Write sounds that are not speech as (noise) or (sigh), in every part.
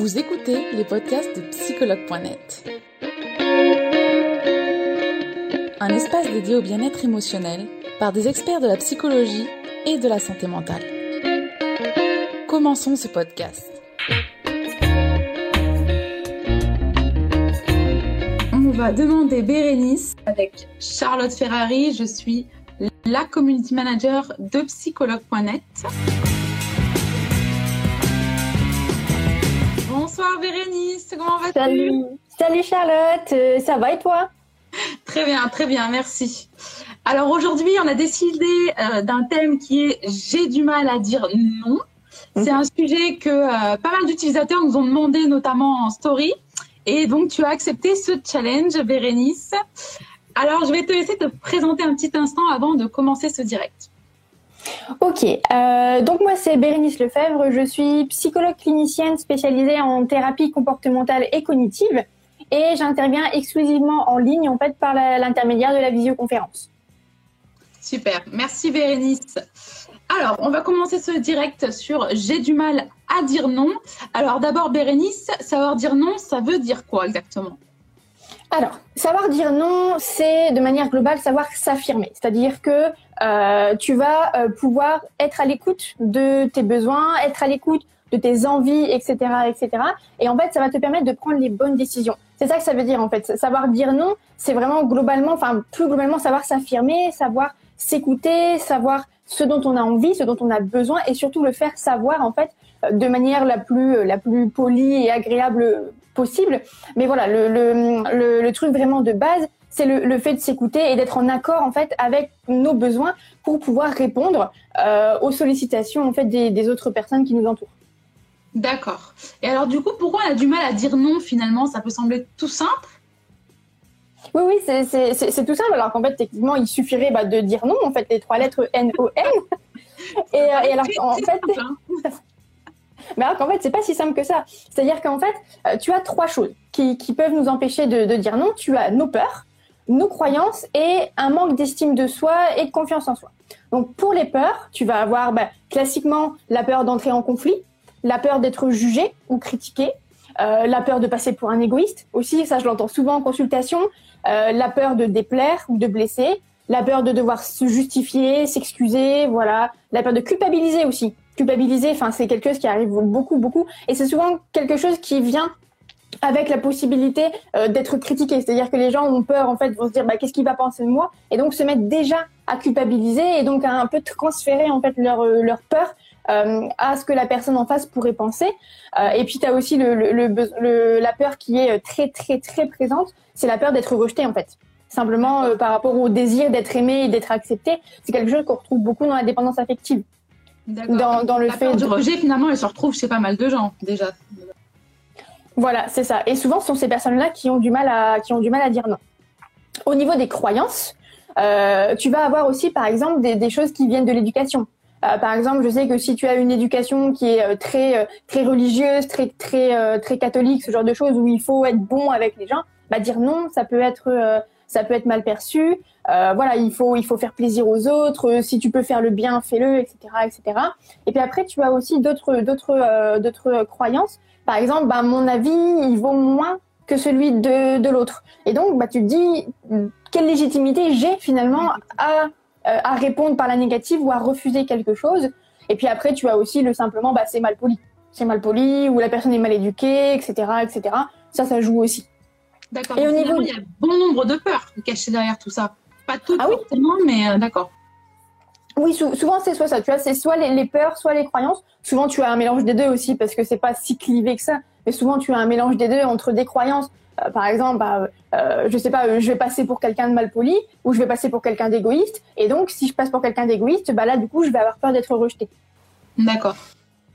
Vous écoutez les podcasts de psychologue.net. Un espace dédié au bien-être émotionnel par des experts de la psychologie et de la santé mentale. Commençons ce podcast. On va demander Bérénice avec Charlotte Ferrari. Je suis la community manager de psychologue.net. comment vas-tu Salut, salut Charlotte, euh, ça va et toi (laughs) Très bien, très bien, merci. Alors aujourd'hui, on a décidé euh, d'un thème qui est J'ai du mal à dire non. C'est un sujet que euh, pas mal d'utilisateurs nous ont demandé, notamment en story. Et donc, tu as accepté ce challenge, Bérénice. Alors, je vais te laisser te présenter un petit instant avant de commencer ce direct. Ok, euh, donc moi c'est Bérénice Lefebvre, je suis psychologue clinicienne spécialisée en thérapie comportementale et cognitive et j'interviens exclusivement en ligne en fait par l'intermédiaire de la visioconférence. Super, merci Bérénice. Alors, on va commencer ce direct sur j'ai du mal à dire non. Alors d'abord Bérénice, savoir dire non, ça veut dire quoi exactement? Alors, savoir dire non, c'est de manière globale savoir s'affirmer. C'est-à-dire que euh, tu vas euh, pouvoir être à l'écoute de tes besoins, être à l'écoute de tes envies, etc., etc. Et en fait, ça va te permettre de prendre les bonnes décisions. C'est ça que ça veut dire en fait. Savoir dire non, c'est vraiment globalement, enfin plus globalement, savoir s'affirmer, savoir s'écouter, savoir ce dont on a envie, ce dont on a besoin, et surtout le faire savoir en fait de manière la plus la plus polie et agréable possible. Mais voilà, le, le, le, truc vraiment de base, c'est le, le, fait de s'écouter et d'être en accord en fait avec nos besoins pour pouvoir répondre euh, aux sollicitations en fait des, des, autres personnes qui nous entourent. D'accord. Et alors du coup, pourquoi on a du mal à dire non finalement? Ça peut sembler tout simple. Oui, oui, c'est tout simple. Alors qu'en fait, techniquement, il suffirait bah, de dire non, en fait, les trois lettres N-O-N. (laughs) et, et, alors, en fait, hein. Mais alors qu'en fait, c'est pas si simple que ça. C'est-à-dire qu'en fait, euh, tu as trois choses qui, peuvent nous empêcher de, de, dire non. Tu as nos peurs, nos croyances et un manque d'estime de soi et de confiance en soi. Donc pour les peurs, tu vas avoir bah, classiquement la peur d'entrer en conflit, la peur d'être jugé ou critiqué, euh, la peur de passer pour un égoïste aussi, ça je l'entends souvent en consultation, euh, la peur de déplaire ou de blesser, la peur de devoir se justifier, s'excuser, voilà, la peur de culpabiliser aussi culpabiliser, enfin, c'est quelque chose qui arrive beaucoup, beaucoup. Et c'est souvent quelque chose qui vient avec la possibilité euh, d'être critiqué. C'est-à-dire que les gens ont peur, en fait, vont se dire, bah, qu'est-ce qu'il va penser de moi? Et donc se mettre déjà à culpabiliser et donc à un peu transférer, en fait, leur, euh, leur peur euh, à ce que la personne en face pourrait penser. Et puis, tu as aussi le, le, la peur qui est très, très, très présente. C'est la peur d'être rejeté, en fait. Simplement par rapport au désir d'être aimé et d'être accepté. C'est quelque chose qu'on retrouve beaucoup dans la dépendance affective dans, dans, le la fait du rejet finalement elle se retrouve chez pas mal de gens déjà. Voilà c'est ça. Et souvent ce sont ces personnes là qui ont du mal à qui ont du mal à dire non. Au niveau des croyances euh, tu vas avoir aussi par exemple des, des choses qui viennent de l'éducation. Euh, par exemple, je sais que si tu as une éducation qui est euh, très très religieuse, très très très catholique, ce genre de choses où il faut être bon avec les gens, bah dire non, ça peut être ça peut être mal perçu. Euh, voilà, il faut, il faut faire plaisir aux autres. Si tu peux faire le bien, fais-le, etc., etc. Et puis après, tu as aussi d'autres, d'autres, euh, d'autres croyances. Par exemple, bah, mon avis, il vaut moins que celui de, de l'autre. Et donc, bah, tu te dis, quelle légitimité j'ai finalement à, euh, à répondre par la négative ou à refuser quelque chose. Et puis après, tu as aussi le simplement, bah, c'est mal poli. C'est mal poli, ou la personne est mal éduquée, etc., etc. Ça, ça joue aussi. D'accord. Et au niveau, il y a bon nombre de peurs cachées derrière tout ça. Pas toutes ah oui forcément, mais euh, d'accord. Oui, souvent c'est soit ça. Tu vois, c'est soit les, les, peurs, soit les croyances. Souvent tu as un mélange des deux aussi parce que c'est pas si clivé que ça. Mais souvent tu as un mélange des deux entre des croyances. Euh, par exemple, bah, euh, je sais pas, euh, je vais passer pour quelqu'un de mal poli ou je vais passer pour quelqu'un d'égoïste. Et donc, si je passe pour quelqu'un d'égoïste, bah là, du coup, je vais avoir peur d'être rejeté. D'accord.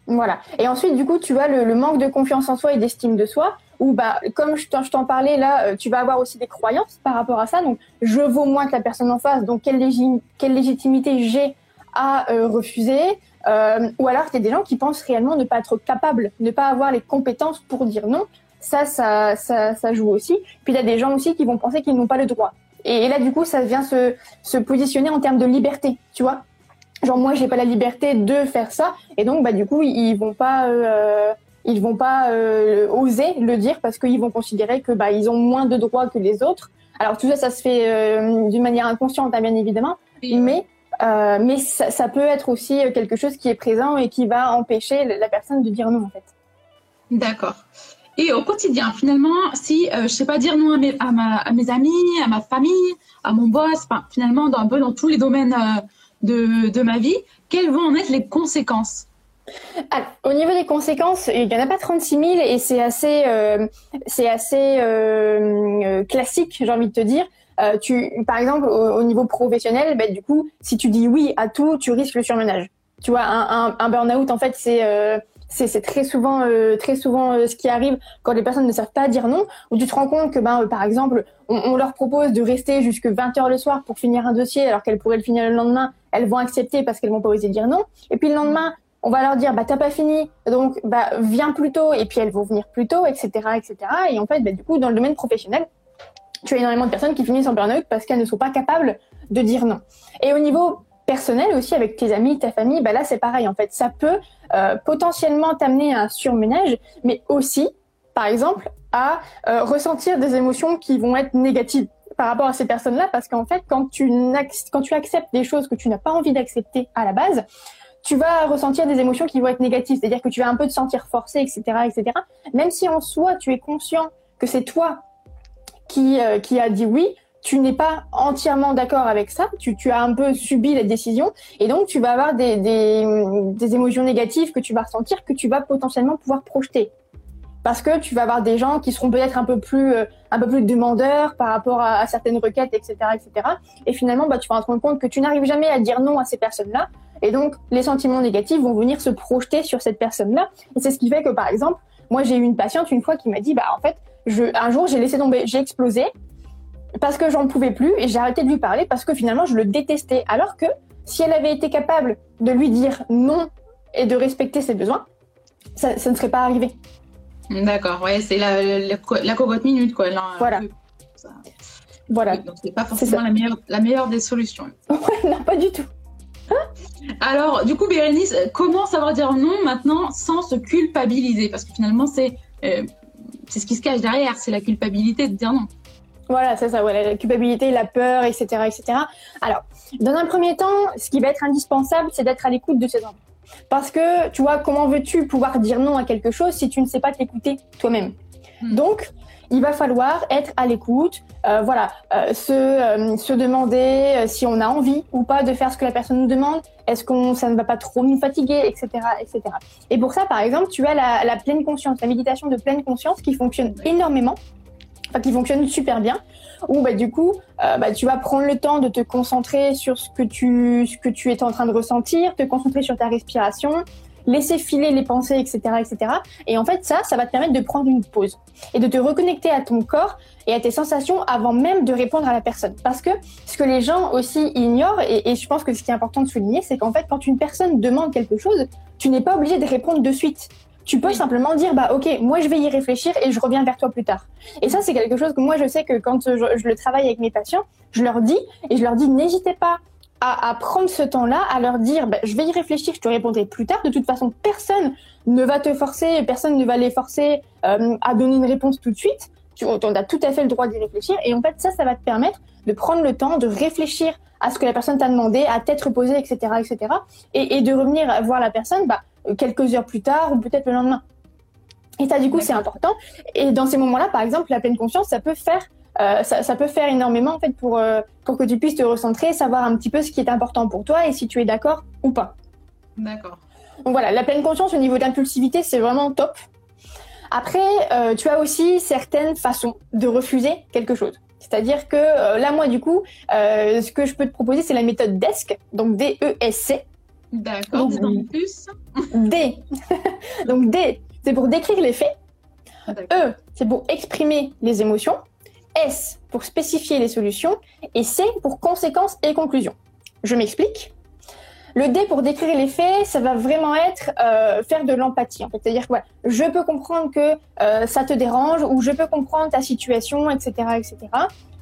Voilà. Et ensuite, du coup, tu le, le manque de confiance en soi et d'estime de soi ou bah, comme je t'en parlais là, euh, tu vas avoir aussi des croyances par rapport à ça. Donc, je vaux moins que la personne en face. Donc, quelle, légitimité j'ai à euh, refuser? Euh, Ou alors, il y a des gens qui pensent réellement ne pas être capables, ne pas avoir les compétences pour dire non. Ça, ça, ça, joue aussi. Puis, il y a des gens aussi qui vont penser qu'ils n'ont pas le droit. Et, là, du coup, ça vient se, positionner en termes de liberté, tu vois Genre, moi, j'ai pas la liberté de faire ça. Et donc, bah, du coup, ils vont pas... ils vont pas oser le dire parce qu'ils vont considérer que bah ils ont moins de droits que les autres. Alors tout ça, ça se fait d'une manière inconsciente, hein, bien évidemment, mais mais ça, ça, peut être aussi quelque chose qui est présent et qui va empêcher la personne de dire non en fait. D'accord. Et au quotidien, finalement, si euh, je sais pas dire non à mes, à, ma, à mes, amis, à ma famille, à mon boss, finalement, dans, un peu dans tous les domaines euh, de, de, ma vie, quelles vont en être les conséquences? Alors, au niveau des conséquences, il n'y en a pas 36 000 et c'est assez, euh, c'est assez euh, classique, j'ai envie de te dire. Euh, tu, par exemple, au, niveau professionnel, bah, du coup, si tu dis oui à tout, tu risques le surmenage. Tu vois, un, un, un burn-out, en fait, c'est c'est très souvent euh, très souvent euh, ce qui arrive quand les personnes ne savent pas dire non où tu te rends compte que ben euh, par exemple on, leur propose de rester jusque 20 heures le soir pour finir un dossier alors qu'elles pourraient le finir le lendemain elles vont accepter parce qu'elles vont pas oser dire non et puis le lendemain on va leur dire bah t'as pas fini donc bah viens plus tôt et puis elles vont venir plus tôt etc etc et en fait bah, du coup dans le domaine professionnel tu as énormément de personnes qui finissent en burn-out parce qu'elles ne sont pas capables de dire non et au niveau personnel aussi avec tes amis, ta famille, bah là c'est pareil en fait. Ça peut euh, potentiellement t'amener à un surménage, mais aussi, par exemple, à euh, ressentir des émotions qui vont être négatives par rapport à ces personnes-là, parce qu'en fait, quand tu, quand tu acceptes des choses que tu n'as pas envie d'accepter à la base, tu vas ressentir des émotions qui vont être négatives, c'est-à-dire que tu vas un peu te sentir forcé, etc., etc. Même si en soi tu es conscient que c'est toi qui euh, a dit oui, tu n'es pas entièrement d'accord avec ça, tu, as un peu subi la décision, et donc tu vas avoir des, émotions négatives que tu vas ressentir, que tu vas potentiellement pouvoir projeter. Parce que tu vas avoir des gens qui seront peut-être un peu plus euh, un peu plus demandeurs par rapport à, à, certaines requêtes, etc., etc. Et finalement, bah, tu vas te rendre compte que tu n'arrives jamais à dire non à ces personnes-là, et donc les sentiments négatifs vont venir se projeter sur cette personne-là. Et c'est ce qui fait que, par exemple, moi j'ai eu une patiente une fois qui m'a dit, bah en fait, je, un jour j'ai laissé tomber, j'ai explosé, parce que j'en pouvais plus et j'ai arrêté de lui parler parce que finalement je le détestais. Alors que si elle avait été capable de lui dire non et de respecter ses besoins, ça, ne serait pas arrivé. D'accord, ouais, c'est la, la, cocotte minute, quoi. voilà. Voilà. donc c'est pas forcément la meilleure, la meilleure des solutions. (laughs) Ouais, non, pas du tout. Alors, du coup, Bérénice, comment savoir dire non maintenant sans se culpabiliser? Parce que finalement, c'est euh, c'est ce qui se cache derrière, c'est la culpabilité de dire non. Voilà, c'est ça, la culpabilité, la peur, etc., etc. Alors, dans un premier temps, ce qui va être indispensable, c'est d'être à l'écoute de ces enfants. Parce que, tu vois, comment veux-tu pouvoir dire non à quelque chose si tu ne sais pas t'écouter toi-même? Hmm. Donc, il va falloir être à l'écoute, euh, voilà, euh, se, euh, se demander si on a envie ou pas de faire ce que la personne nous demande, est-ce qu'on ça ne va pas trop nous fatiguer, etc., etc. Et pour ça, par exemple, tu as la, pleine conscience, la méditation de pleine conscience qui fonctionne énormément qui fonctionne super bien, où bah, du coup, euh, bah, tu vas prendre le temps de te concentrer sur ce que, tu, ce que tu es en train de ressentir, te concentrer sur ta respiration, laisser filer les pensées, etc., etc. Et en fait, ça, ça va te permettre de prendre une pause et de te reconnecter à ton corps et à tes sensations avant même de répondre à la personne. Parce que ce que les gens aussi ignorent, et, et je pense que ce qui est important de souligner, c'est qu'en fait, quand une personne demande quelque chose, tu n'es pas obligé de répondre de suite. Tu peux simplement dire, bah ok, moi je vais y réfléchir et je reviens vers toi plus tard. Et ça, c'est quelque chose que moi je sais que quand je, le travaille avec mes patients, je leur dis et je leur dis, n'hésitez pas à, prendre ce temps-là, à leur dire, bah, je vais y réfléchir, je te répondrai plus tard. De toute façon, personne ne va te forcer, personne ne va les forcer euh, à donner une réponse tout de suite. Tu on a tout à fait le droit d'y réfléchir. Et en fait, ça, ça va te permettre de prendre le temps de réfléchir à ce que la personne t'a demandé, à t'être posé, etc., etc., et, et de revenir voir la personne, bah, quelques heures plus tard ou peut-être le lendemain. Et ça, du coup, c'est important. Et dans ces moments-là, par exemple, la pleine conscience, ça peut faire, euh, ça, ça, peut faire énormément en fait pour euh, pour que tu puisses te recentrer, savoir un petit peu ce qui est important pour toi et si tu es d'accord ou pas. D'accord. Donc voilà, la pleine conscience au niveau d'impulsivité, c'est vraiment top. Après, euh, tu as aussi certaines façons de refuser quelque chose. C'est-à-dire que là, moi, du coup, ce que je peux te proposer, c'est la méthode DESC, donc D-E-S-C. D'accord, plus. D. (laughs) Donc D, c'est pour décrire les faits. E, c'est pour exprimer les émotions. S, pour spécifier les solutions. Et C, pour conséquences et conclusions. Je m'explique. Le D pour décrire les faits, ça va vraiment être euh, faire de l'empathie. C'est-à-dire que je peux comprendre que euh, ça te dérange ou je peux comprendre ta situation, etc., etc.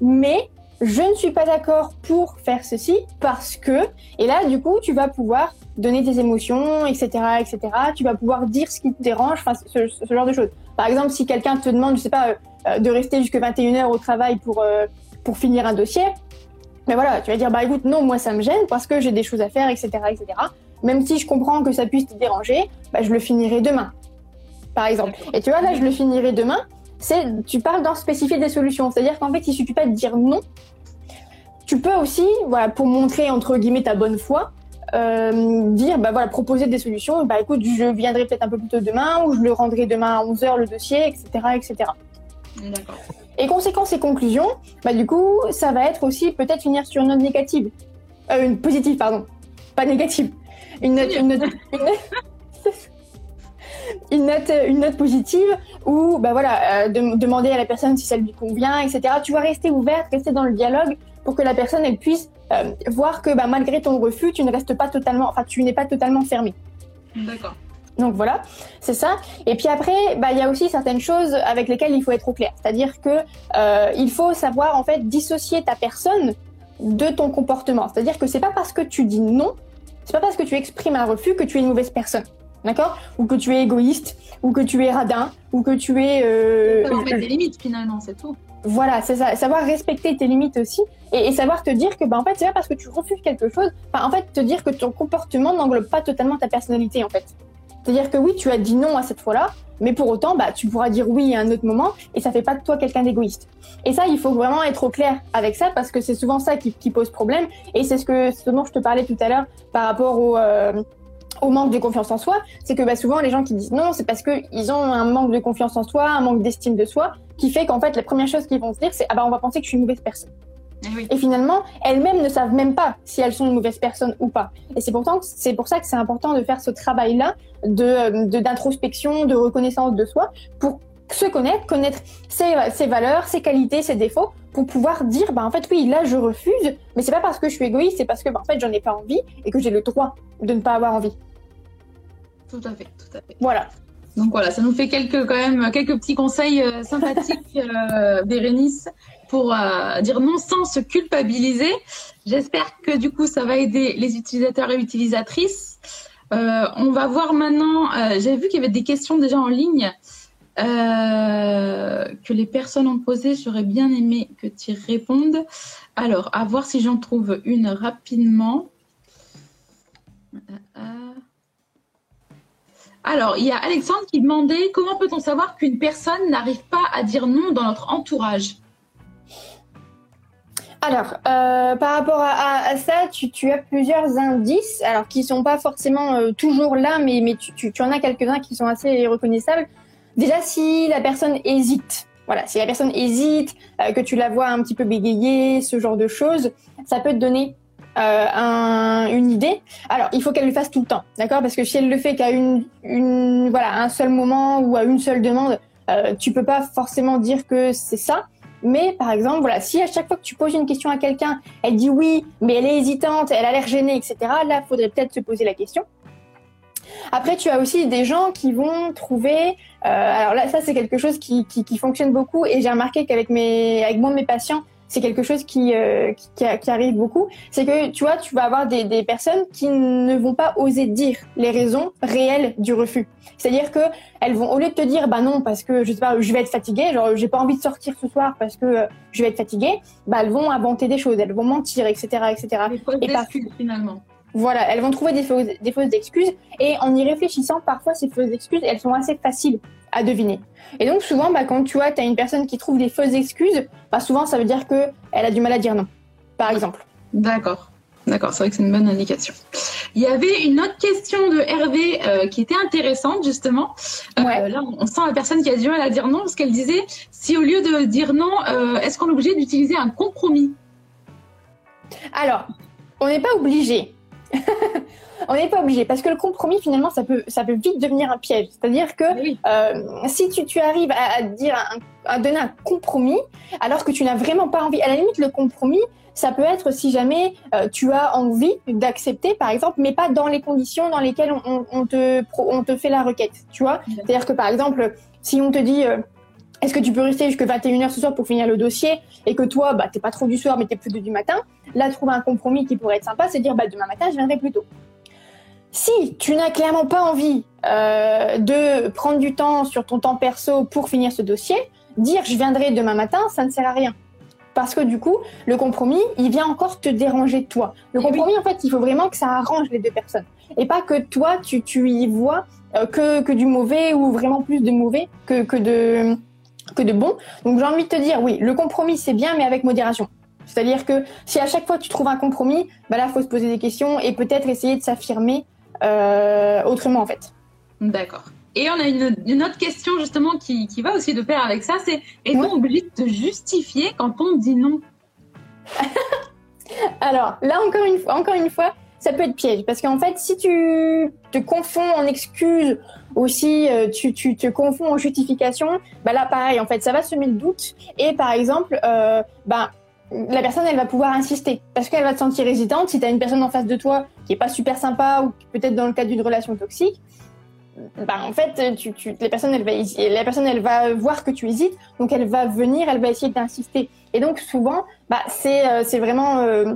Mais je ne suis pas d'accord pour faire ceci parce que, et là, du coup, tu vas pouvoir donner tes émotions, etc., etc. Tu vas pouvoir dire ce qui te dérange, enfin, ce, genre de choses. Par exemple, si quelqu'un te demande, je sais pas, euh, de rester jusque 21h au travail pour, euh, pour finir un dossier, mais voilà, tu vas dire, bah écoute, non, moi ça me gêne parce que j'ai des choses à faire, etc., etc. Même si je comprends que ça puisse te déranger, bah, je le finirai demain, par exemple. Et tu vois, là, je le finirai demain, c'est, tu parles d'en spécifier des solutions. C'est-à-dire qu'en fait, il suffit pas de dire non, tu peux aussi, voilà, pour montrer entre guillemets ta bonne foi, euh, dire, bah voilà, proposer des solutions. Bah écoute, je viendrai peut-être un peu plus tôt demain, ou je le rendrai demain à 11h le dossier, etc., etc. D'accord. Et conséquences et conclusions, bah du coup, ça va être aussi peut-être finir sur une note négative, euh, une positive, pardon, pas négative, une note, une note, (laughs) une note, une note, positive ou bah voilà, euh, de, demander à la personne si ça lui convient, etc. Tu vas rester ouverte, rester dans le dialogue pour que la personne elle puisse euh, voir que bah, malgré ton refus, tu ne restes pas totalement, enfin tu n'es pas totalement fermé. D'accord. Donc voilà, c'est ça. Et puis après, bah il y a aussi certaines choses avec lesquelles il faut être au clair. C'est-à-dire que euh, il faut savoir en fait dissocier ta personne de ton comportement. C'est-à-dire que c'est pas parce que tu dis non, c'est pas parce que tu exprimes un refus que tu es une mauvaise personne. D'accord? Ou que tu es égoïste, ou que tu es radin, ou que tu es. Euh, mettre des limites finalement, c'est tout. Voilà, c'est ça. Savoir respecter tes limites aussi et, savoir te dire que, bah, en fait, c'est pas parce que tu refuses quelque chose, en fait, te dire que ton comportement n'englobe pas totalement ta personnalité, en fait. C'est-à-dire que oui, tu as dit non à cette fois-là, mais pour autant, bah, tu pourras dire oui à un autre moment et ça fait pas de toi quelqu'un d'égoïste. Et ça, il faut vraiment être au clair avec ça parce que c'est souvent ça qui, pose problème et c'est ce que ce dont je te parlais tout à l'heure par rapport au euh, manque de confiance en soi, c'est que bah, souvent les gens qui disent non, c'est parce qu'ils ont un manque de confiance en soi, un manque d'estime de soi, qui fait qu'en fait la première chose qu'ils vont se dire c'est ah bah on va penser que je suis une mauvaise personne. Eh Et finalement, elles-mêmes ne savent même pas si elles sont une mauvaise personne ou pas. Et c'est pourtant c'est pour ça que c'est important de faire ce travail-là de d'introspection, de, reconnaissance de soi, pour se connaître, connaître ses, ses, valeurs, ses qualités, ses défauts, pour pouvoir dire bah en fait oui là je refuse, mais c'est pas parce que je suis égoïste, c'est parce que bah, en fait j'en ai pas envie et que j'ai le droit de ne pas avoir envie. Tout à fait, tout à fait. Voilà. Donc voilà, ça nous fait quelques quand même quelques petits conseils euh, sympathiques, (laughs) euh, Bérénice, pour euh, dire non sans se culpabiliser. J'espère que du coup ça va aider les utilisateurs et utilisatrices. on va voir maintenant. J'avais vu qu'il y avait des questions déjà en ligne que les personnes ont posées. J'aurais bien aimé que tu y répondes. Alors, à voir si j'en trouve une rapidement. Alors, il y a Alexandre qui demandait comment peut-on savoir qu'une personne n'arrive pas à dire non dans notre entourage? Alors, euh, par rapport à, ça, tu, as plusieurs indices, alors qui sont pas forcément euh, toujours là, mais, tu, en as quelques-uns qui sont assez reconnaissables. Déjà, si la personne hésite, voilà, si la personne hésite, euh, que tu la vois un petit peu bégayer, ce genre de choses, ça peut te donner euh, un, une idée. Alors, il faut qu'elle le fasse tout le temps, d'accord? Parce que si elle le fait qu'à une, une, voilà, un seul moment ou à une seule demande, euh, tu peux pas forcément dire que c'est ça. Mais par exemple, voilà, si à chaque fois que tu poses une question à quelqu'un, elle dit oui, mais elle est hésitante, elle a l'air gênée, etc. Là, faudrait peut-être se poser la question. Après, tu as aussi des gens qui vont trouver. Euh, alors là, ça c'est quelque chose qui, qui, qui fonctionne beaucoup et j'ai remarqué qu'avec mes, avec moi mes patients, c'est quelque chose qui, euh, qui, qui, arrive beaucoup. C'est que tu vois, tu vas avoir des, des, personnes qui ne vont pas oser dire les raisons réelles du refus. C'est-à-dire que elles vont, au lieu de te dire, bah non, parce que je sais pas, je vais être fatiguée, genre j'ai pas envie de sortir ce soir parce que euh, je vais être fatiguée, bah elles vont inventer des choses, elles vont mentir, etc., etc. Fausses excuses finalement. Voilà, elles vont trouver des fausses, des fausses excuses et en y réfléchissant, parfois ces fausses excuses, elles sont assez faciles à deviner. Et donc souvent, bah, quand tu vois, tu as une personne qui trouve des fausses excuses, bah, souvent ça veut dire qu'elle a du mal à dire non, par exemple. D'accord. D'accord, c'est vrai que c'est une bonne indication. Il y avait une autre question de Hervé euh, qui était intéressante justement. Euh, là, on sent la personne qui a du mal à dire non parce qu'elle disait si au lieu de dire non, euh, est-ce qu'on est obligé d'utiliser un compromis? Alors, on n'est pas obligé. (laughs) on n'est pas obligé parce que le compromis finalement ça peut ça peut vite devenir un piège. C'est-à-dire que euh, si tu, tu, arrives à, dire à donner un compromis alors que tu n'as vraiment pas envie, à la limite le compromis ça peut être si jamais euh, tu as envie d'accepter par exemple, mais pas dans les conditions dans lesquelles on, on, te on te fait la requête. Tu vois, c'est-à-dire que par exemple si on te dit euh, est-ce que tu peux rester jusqu'à 21h ce soir pour finir le dossier et que toi, bah, t'es pas trop du soir, mais t'es plus du matin? Là, trouver un compromis qui pourrait être sympa, c'est dire, bah, demain matin, je viendrai plus tôt. Si tu n'as clairement pas envie euh, de prendre du temps sur ton temps perso pour finir ce dossier, dire je viendrai demain matin, ça ne sert à rien. Parce que du coup, le compromis, il vient encore te déranger toi. Le compromis, en fait, il faut vraiment que ça arrange les deux personnes. Et pas que toi, tu, tu y vois euh, que, que du mauvais ou vraiment plus de mauvais que, que, de, que de bon. Donc j'ai envie de te dire, oui, le compromis, c'est bien, mais avec modération. C'est-à-dire que si à chaque fois tu trouves un compromis, bah là, il faut se poser des questions et peut-être essayer de s'affirmer euh, autrement, en fait. D'accord. Et on a une, autre question justement qui, qui, va aussi de pair avec ça, c'est est-on obligé de te justifier quand on dit non? (laughs) Alors là encore une fois, encore une fois, ça peut être piège parce qu'en fait, si tu te confonds en excuses aussi, euh, tu, te confonds en justification, bah là pareil, en fait, ça va semer le doute et par exemple, euh, bah la personne, elle va pouvoir insister parce qu'elle va te sentir hésitante. Si tu as une personne en face de toi qui est pas super sympa ou peut-être dans le cadre d'une relation toxique, bah, en fait, les personnes, elle va, la personne, elle va voir que tu hésites, donc elle va venir, elle va essayer d'insister. Et donc souvent, bah, c'est euh, vraiment euh,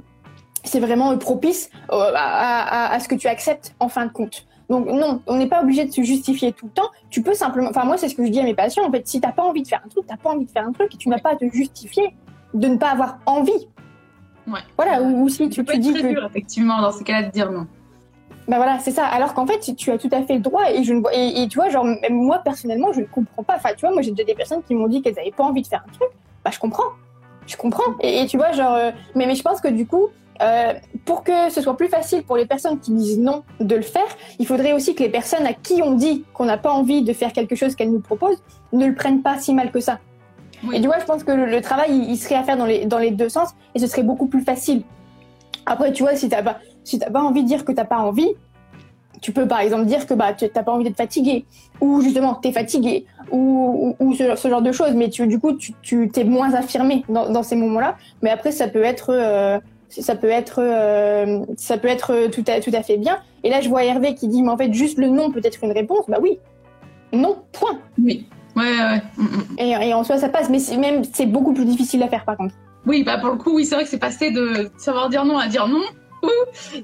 c'est vraiment propice euh, à, à, à, ce que tu acceptes en fin de compte. Donc non, on n'est pas obligé de se justifier tout le temps. Tu peux simplement, enfin moi c'est ce que je dis à mes patients. En fait, si t'as pas envie de faire un truc, t'as pas envie de faire un truc, et tu n'as pas à te justifier de ne pas avoir envie. Ouais. Voilà, ou, si tu, tu dis que dur, effectivement dans ce cas-là de dire non. Ben voilà, c'est ça. Alors qu'en fait, tu as tout à fait le droit. Et, je ne vois, et, tu vois, genre, moi, personnellement, je ne comprends pas. Enfin, tu vois, moi, j'ai déjà des personnes qui m'ont dit qu'elles n'avaient pas envie de faire un truc. Bah, je comprends. Je comprends. Et, tu vois, genre, euh, mais, mais je pense que du coup, euh, pour que ce soit plus facile pour les personnes qui disent non de le faire, il faudrait aussi que les personnes à qui on dit qu'on n'a pas envie de faire quelque chose qu'elles nous proposent ne le prennent pas si mal que ça. Et tu vois, je pense que le, travail, il, il, serait à faire dans les, dans les deux sens et ce serait beaucoup plus facile. Après, tu vois, si t'as pas, si t'as pas envie de dire que t'as pas envie, tu peux par exemple dire que bah tu t'as pas envie d'être fatigué ou justement t'es fatigué ou, ou, ce, genre de choses. Mais tu, du coup, tu, t'es moins affirmé dans, dans ces moments-là. Mais après, ça peut être euh, ça peut être euh, ça peut être tout à tout à fait bien. Et là, je vois Hervé qui dit mais en fait juste le non peut être une réponse. Bah oui, non, point. Oui. Ouais, ouais. Mm, mm. Et, et en soi, ça passe, mais c'est même c'est beaucoup plus difficile à faire par contre. Oui, bah pour le coup, oui, c'est vrai que c'est passé de savoir dire non à dire non.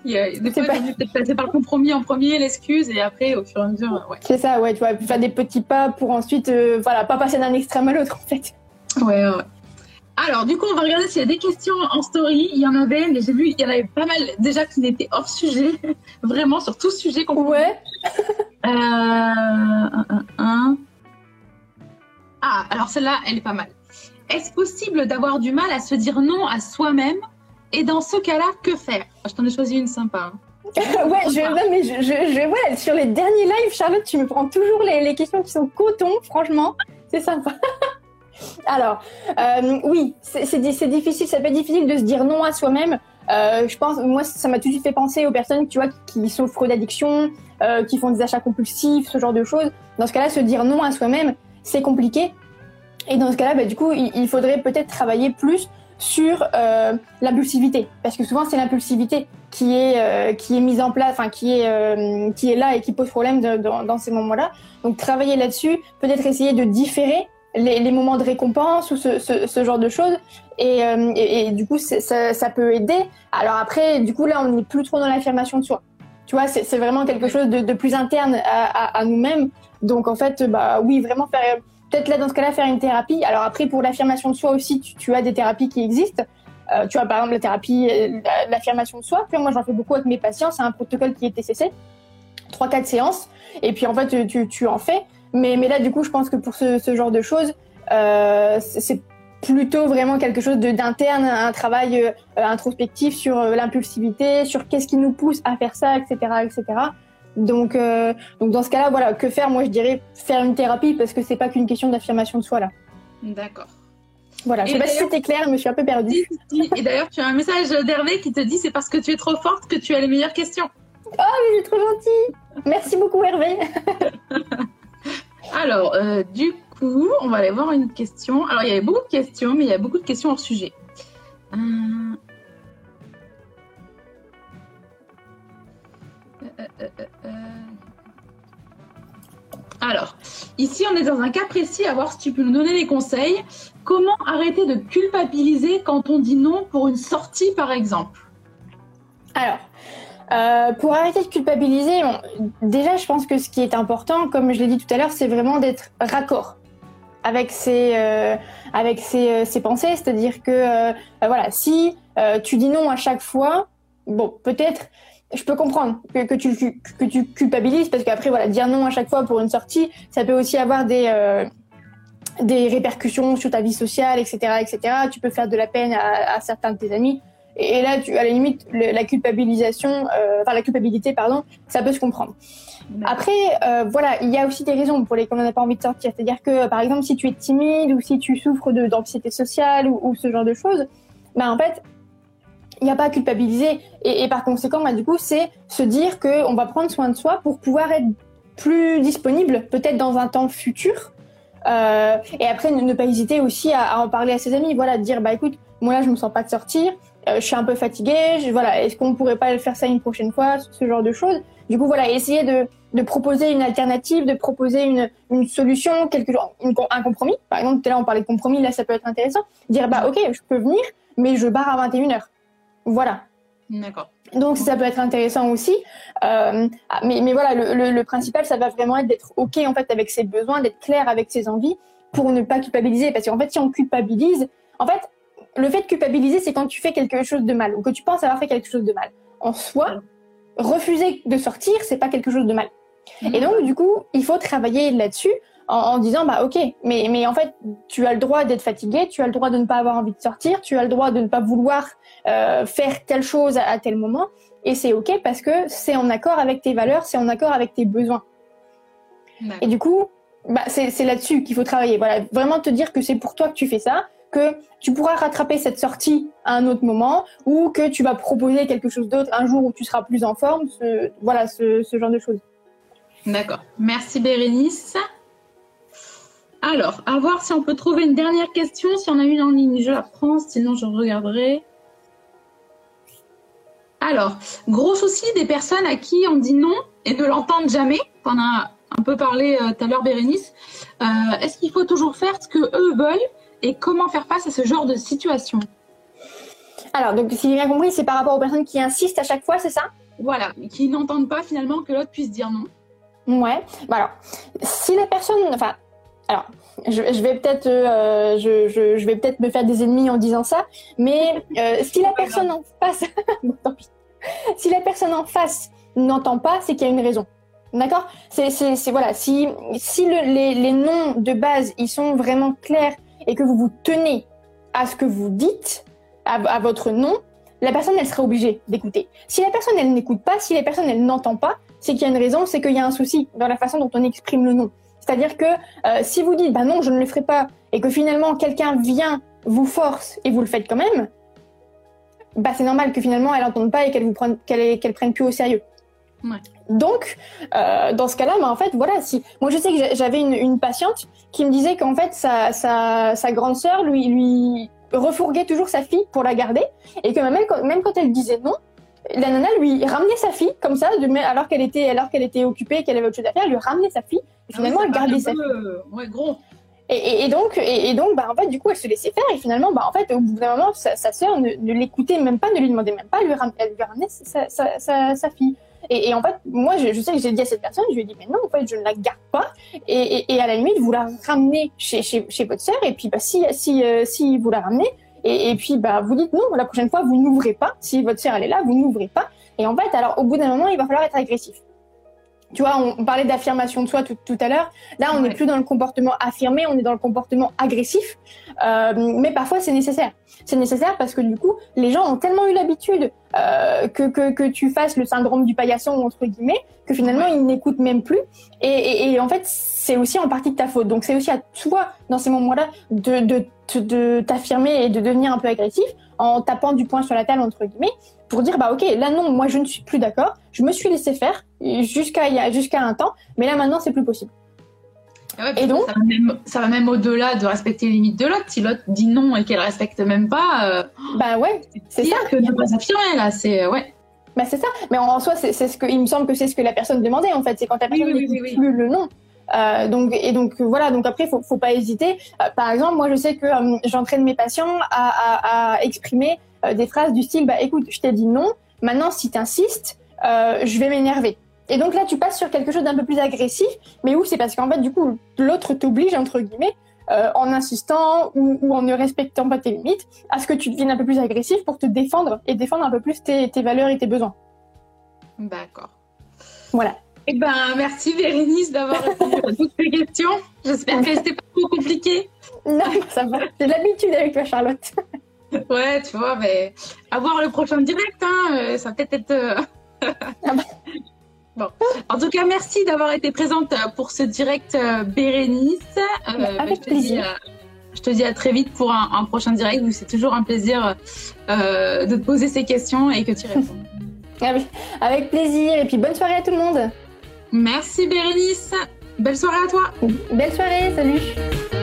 Il a, des fois, pas... peut-être passer par le compromis en premier, l'excuse, et après, au fur et à mesure, ouais. C'est ça, ouais, tu vois, faire des petits pas pour ensuite, euh, voilà, pas passer d'un extrême à l'autre, en fait. Ouais, ouais. Alors, du coup, on va regarder s'il y a des questions en story. Il y en avait, mais j'ai vu, il y en avait pas mal déjà qui n'étaient hors sujet. (laughs) Vraiment, sur tout sujet qu'on Ouais. euh, un, un, un. Ah, alors celle-là, elle est pas mal. Est-ce possible d'avoir du mal à se dire non à soi-même? Et dans ce cas-là, que faire? Je t'en ai choisi une sympa. Hein. (laughs) ouais, je, non, mais je, sur les derniers lives, Charlotte, tu me prends toujours les, les questions qui sont coton, franchement, c'est sympa. (laughs) Alors, euh, oui, c'est difficile, ça peut être difficile de se dire non à soi-même. Euh, je pense, moi, ça m'a tout de suite fait penser aux personnes, tu vois, qui, souffrent d'addiction, euh, qui font des achats compulsifs, ce genre de choses. Dans ce cas-là, se dire non à soi-même, c'est compliqué. Et dans ce cas-là, bah, du coup, il, faudrait peut-être travailler plus sur l'impulsivité, parce que souvent c'est l'impulsivité qui est qui est mise en place, enfin qui est qui est là et qui pose problème dans ces moments-là. Donc travailler là-dessus, peut-être essayer de différer les, les, moments de récompense ou ce, ce, ce genre de choses, et, euh, et, du coup ça, ça, peut aider. Alors après, du coup là, on n'est plus trop dans l'affirmation de soi. Tu vois, c'est vraiment quelque chose de, de plus interne à, à, à nous-mêmes. Donc en fait, bah oui, vraiment faire peut-être là dans ce cas-là faire une thérapie. Alors après pour l'affirmation de soi aussi, tu, as des thérapies qui existent. Euh, tu as par exemple la thérapie, euh, l'affirmation de soi. Puis moi j'en fais beaucoup avec mes patients. C'est un protocole qui est TCC, trois quatre séances. Et puis en fait tu, tu en fais. Mais, mais là du coup je pense que pour ce, ce genre de choses, euh, c'est plutôt vraiment quelque chose d'interne, un travail euh, introspectif sur euh, l'impulsivité, sur qu'est-ce qui nous pousse à faire ça, etc., etc. Donc, donc dans ce cas-là, voilà, que faire? Moi, je dirais faire une thérapie parce que c'est pas qu'une question d'affirmation de soi là. D'accord. Voilà, je sais pas si c'était clair, mais je suis un peu perdue. Et d'ailleurs, tu as un message d'Hervé qui te dit c'est parce que tu es trop forte que tu as les meilleures questions. Oh, mais c'est trop gentil. Merci beaucoup, Hervé. (laughs) Alors, euh, du coup, on va aller voir une question. Alors, il y avait beaucoup de questions, mais il y a beaucoup de questions hors sujet. Euh... Alors, ici, on est dans un cas précis, à voir si tu peux nous donner des conseils. Comment arrêter de culpabiliser quand on dit non pour une sortie, par exemple? Alors, euh, pour arrêter de culpabiliser, déjà, je pense que ce qui est important, comme je l'ai dit tout à l'heure, c'est vraiment d'être raccord avec ses, euh, avec ses, euh, ses pensées. C'est-à-dire que, bah voilà, si tu dis non à chaque fois, bon, peut-être je peux comprendre que, tu, que tu culpabilises parce qu'après, voilà, dire non à chaque fois pour une sortie, ça peut aussi avoir des, des répercussions sur ta vie sociale, etc., etc. Tu peux faire de la peine à certains de tes amis. Et, là, tu, à la limite, la culpabilisation, euh, enfin la culpabilité, pardon, ça peut se comprendre. Après, euh, voilà, il y a aussi des raisons pour lesquelles on n'a pas envie de sortir. C'est-à-dire que, par exemple, si tu es timide ou si tu souffres d'anxiété sociale ou, ou, ce genre de choses, ben en fait, il n'y a pas à culpabiliser. Et, par conséquent, bah, du coup, c'est se dire qu'on va prendre soin de soi pour pouvoir être plus disponible, peut-être dans un temps futur. Euh, et après, ne, pas hésiter aussi à, en parler à ses amis. Voilà, dire, bah écoute, moi là, je me sens pas de sortir, euh, je suis un peu fatiguée, je, voilà, est-ce qu'on pourrait pas faire ça une prochaine fois, ce genre de choses. Du coup, voilà, essayer de, de proposer une alternative, de proposer une, une solution, quelque une, un compromis. Par exemple, tout à l'heure, on parlait de compromis, là, ça peut être intéressant. Dire, bah ok, je peux venir, mais je barre à 21h. Voilà. D'accord. Donc ça peut être intéressant aussi, euh, mais, mais voilà, le, le, principal, ça va vraiment être d'être ok en fait avec ses besoins, d'être clair avec ses envies pour ne pas culpabiliser. Parce qu'en fait, si on culpabilise, en fait, le fait de culpabiliser, c'est quand tu fais quelque chose de mal ou que tu penses avoir fait quelque chose de mal. En soi, refuser de sortir, c'est pas quelque chose de mal. Et donc, du coup, il faut travailler là-dessus en, disant bah ok mais mais en fait tu as le droit d'être fatigué tu as le droit de ne pas avoir envie de sortir tu as le droit de ne pas vouloir euh, faire telle chose à, tel moment et c'est ok parce que c'est en accord avec tes valeurs c'est en accord avec tes besoins. Et du coup bah c'est là-dessus qu'il faut travailler. Voilà vraiment te dire que c'est pour toi que tu fais ça que tu pourras rattraper cette sortie à un autre moment ou que tu vas proposer quelque chose d'autre un jour où tu seras plus en forme voilà ce, ce genre de choses D'accord. Merci Bérénice. Alors, à voir si on peut trouver une dernière question. Si on a une en ligne, je la prends, sinon je regarderai. Alors, gros souci des personnes à qui on dit non et ne l'entendent jamais. On a un peu parlé euh, tout à l'heure, Bérénice. Euh, est-ce qu'il faut toujours faire ce que eux veulent et comment faire face à ce genre de situation Alors, donc, si j'ai bien compris, c'est par rapport aux personnes qui insistent à chaque fois, c'est ça? Voilà, qui n'entendent pas finalement que l'autre puisse dire non. Ouais. Bah alors, si la personne, enfin, alors, je, vais peut-être, euh, je, vais peut-être me faire des ennemis en disant ça, mais euh, si la personne en face, (laughs) si la personne en face n'entend pas, c'est qu'il y a une raison. D'accord? C'est, voilà. Si, si les, les noms de base ils sont vraiment clairs et que vous vous tenez à ce que vous dites, à, votre nom, la personne elle sera obligée d'écouter. Si la personne elle n'écoute pas, si la personne elle n'entend pas, c'est qu'il y a une raison, c'est qu'il y a un souci dans la façon dont on exprime le nom. C'est-à-dire que euh, si vous dites bah non, je ne le ferai pas, et que finalement quelqu'un vient, vous force et vous le faites quand même, bah c'est normal que finalement elle n'entende pas et qu'elle vous prenne, qu'elle, qu'elle prenne plus au sérieux. Donc, euh, dans ce cas-là, bah, en fait, voilà, si moi je sais que j'avais une, une, patiente qui me disait qu'en fait sa, sa, sa grande sœur lui lui refourguait toujours sa fille pour la garder et que même quand, même quand elle disait non, la nana lui ramenait sa fille comme ça, alors qu'elle était, alors qu'elle était occupée, qu'elle avait autre chose à faire, elle lui ramenait sa fille. Et finalement, elle gardait sa fille. Euh, ouais, gros. Et, et, donc, et, donc, bah, en fait, du coup, elle se laissait faire. Et finalement, bah, en fait, au bout d'un moment, sa, sa sœur ne, ne l'écoutait même pas, ne lui demandait même pas, elle lui, elle lui ramenait sa, sa, sa, sa fille. Et, en fait, moi, je, je, sais que j'ai dit à cette personne, je lui ai dit, mais non, en fait, je ne la garde pas. Et, à la limite, vous la ramenez chez, chez, chez votre sœur. Et puis, bah, si, si, euh, si vous la ramenez, et, et, puis, bah, vous dites non, la prochaine fois, vous n'ouvrez pas. Si votre sœur, elle est là, vous n'ouvrez pas. Et en fait, alors, au bout d'un moment, il va falloir être agressif. Tu vois, on parlait d'affirmation de soi tout, tout, à l'heure. Là, on n'est plus dans le comportement affirmé, on est dans le comportement agressif. Euh, mais parfois, c'est nécessaire. C'est nécessaire parce que du coup, les gens ont tellement eu l'habitude euh, que, que, que, tu fasses le syndrome du paillasson, entre guillemets, que finalement, ils n'écoutent même plus. Et, et, et en fait, c'est aussi en partie de ta faute. Donc, c'est aussi à toi, dans ces moments-là, de, de, de t'affirmer et de devenir un peu agressif en tapant du poing sur la table, entre guillemets, pour dire bah ok là non moi je ne suis plus d'accord. Je me suis laissé faire jusqu'à jusqu'à un temps mais là maintenant c'est plus possible. Ah et donc ça va même, au-delà de respecter les limites de l'autre. Si l'autre dit non et qu'elle respecte même pas euh, bah ouais c'est ça. que de pas s'affirmer là c'est ouais. Bah c'est ça. Mais en, soi c'est ce que il me semble que c'est ce que la personne demandait en fait. C'est quand la personne ne dit plus le nom. Euh, donc et donc voilà. Donc après, faut, faut pas hésiter. Euh, par exemple, moi, je sais que euh, j'entraîne mes patients à, à, à exprimer des phrases du style bah écoute, je t'ai dit non. Maintenant, si tu insistes, je vais m'énerver. Et donc là, tu passes sur quelque chose d'un peu plus agressif, mais où c'est parce qu'en fait, du coup, l'autre t'oblige entre guillemets euh, en insistant ou, ou, en ne respectant pas tes limites, à ce que tu deviennes un peu plus agressif pour te défendre et défendre un peu plus tes, tes valeurs et tes besoins. D'accord. Voilà. Eh ben, merci Bérénice d'avoir répondu à toutes ces questions. J'espère que c'était pas trop compliqué. Non, ça va. J'ai l'habitude avec toi, Charlotte. Ouais, tu vois, mais avoir le prochain direct, hein, euh, ça va peut-être être. Euh, ah bah. (laughs) Bon. En tout cas, merci d'avoir été présente pour ce direct Bérénice. Euh, avec je plaisir. Te dis, je te dis à très vite pour un, un prochain direct où c'est toujours un plaisir euh, de te poser ces questions et que tu réponds. (laughs) Avec plaisir. Et puis bonne soirée à tout le monde. Merci Bérénice. Belle soirée à toi. Belle soirée. Salut.